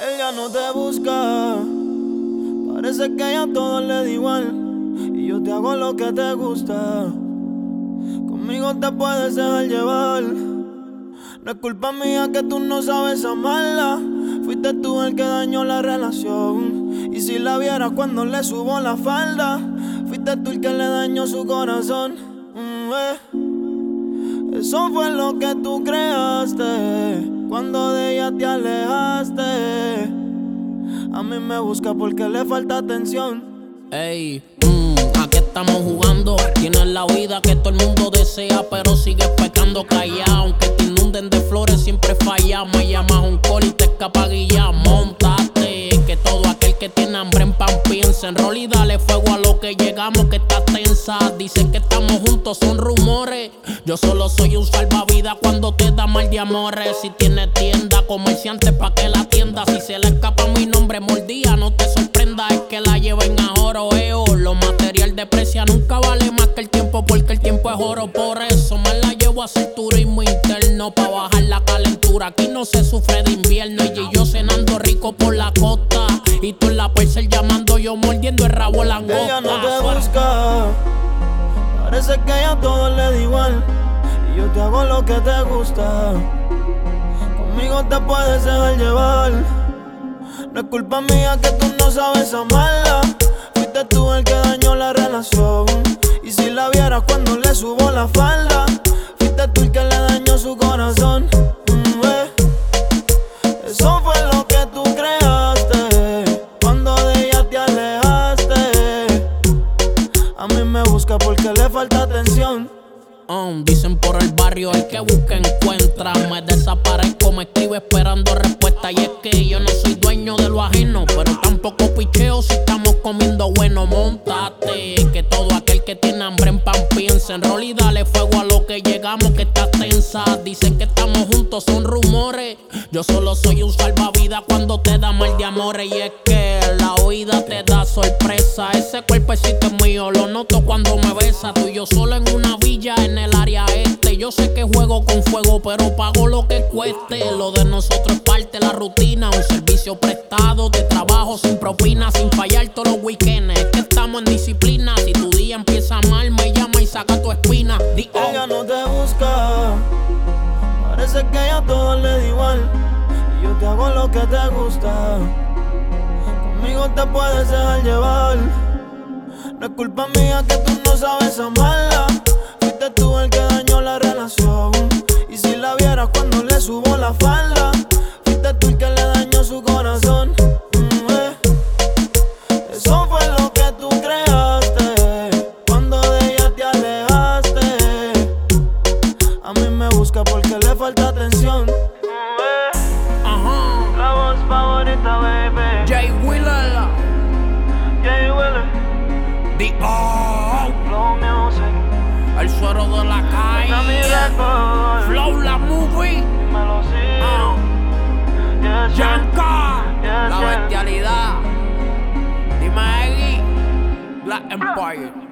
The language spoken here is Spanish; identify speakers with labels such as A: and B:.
A: Ella no te busca, parece que ella todo le da igual. Y yo te hago lo que te gusta. Conmigo te puedes dejar llevar. No es culpa mía que tú no sabes amarla. Fuiste tú el que dañó la relación. Y si la vieras cuando le subo la falda, fuiste tú el que le dañó su corazón. Mm, eh. Eso fue lo que tú cuando de ella te alejaste. A mí me busca porque le falta atención.
B: Ey, mmm, ¿a qué estamos jugando? Tienes la vida que todo el mundo desea, pero sigues pecando callado. Aunque te inunden de flores, siempre falla. Me llamas un call y te escapa guía. Montate, que todo aquel que tiene hambre en pan piensa. En rol y dale fuego a lo que llegamos, que está Dicen que estamos juntos, son rumores. Yo solo soy un salvavidas cuando te da mal de amores. Si tiene tienda, comerciante pa' que la tienda. Si se le escapa mi nombre, mordía, no te sorprenda. Es que la lleven a oro, eo. Lo material de precia nunca vale más que el tiempo, porque el tiempo es oro. Por eso me la llevo a hacer turismo interno. Pa' bajar la calentura. Aquí no se sufre de invierno. Y yo cenando rico por la costa. Y tú en la percel llamando, yo mordiendo el rabo langosta.
A: Parece que ella todo le da igual. Y yo te hago lo que te gusta. Conmigo te puedes dejar llevar. No es culpa mía que tú no sabes amarla. Fuiste tú el que dañó la relación. Y si la vieras cuando le subo la falda, fuiste tú el que le dañó su corazón. Porque le falta atención.
B: Um, dicen por el barrio el que busca encuentra. Me desaparezco, me escribe esperando respuesta. Y es que yo no soy dueño de lo ajeno, pero tampoco picheo si estamos comiendo bueno. Montate, que todo aquel que tiene hambre en pan piensa. En rol y dale fuego a lo que llegamos, que está tensa. Dicen que estamos juntos, son rumores. Yo solo soy un salvavidas cuando te da mal de amores. Y es que la oída te da sorpresa. Ese cuerpecito es mío, lo noto cuando me besa. Tú y yo solo en una villa en el área este. Yo sé que juego con fuego, pero pago lo que cueste. Lo de nosotros es parte de la rutina. Un servicio prestado de trabajo sin propina, sin fallar todos los weekends. Es que estamos en disciplina. Si día empieza mal, me llama y saca tu espina.
A: Ella no te busca. Parece que ella todo le da igual. Y yo te hago lo que te gusta. Conmigo te puedes dejar llevar. No es culpa mía que tú no sabes amarla. Fuiste tú el que dañó la relación. Y si la vieras cuando le subo la falda, fuiste tú el busca porque le falta atención.
B: Ajá.
A: La voz favorita, baby.
B: Jay Wheeler.
A: Jay Wheeler,
B: Di, oh.
A: Flow Music.
B: El suero de la calle. Flow la movie.
A: Dímelo, sí.
B: Ah.
A: Yes, yes.
B: Yanka.
A: Yes,
B: La
A: yes.
B: bestialidad. Dime Eggy. Black Empire.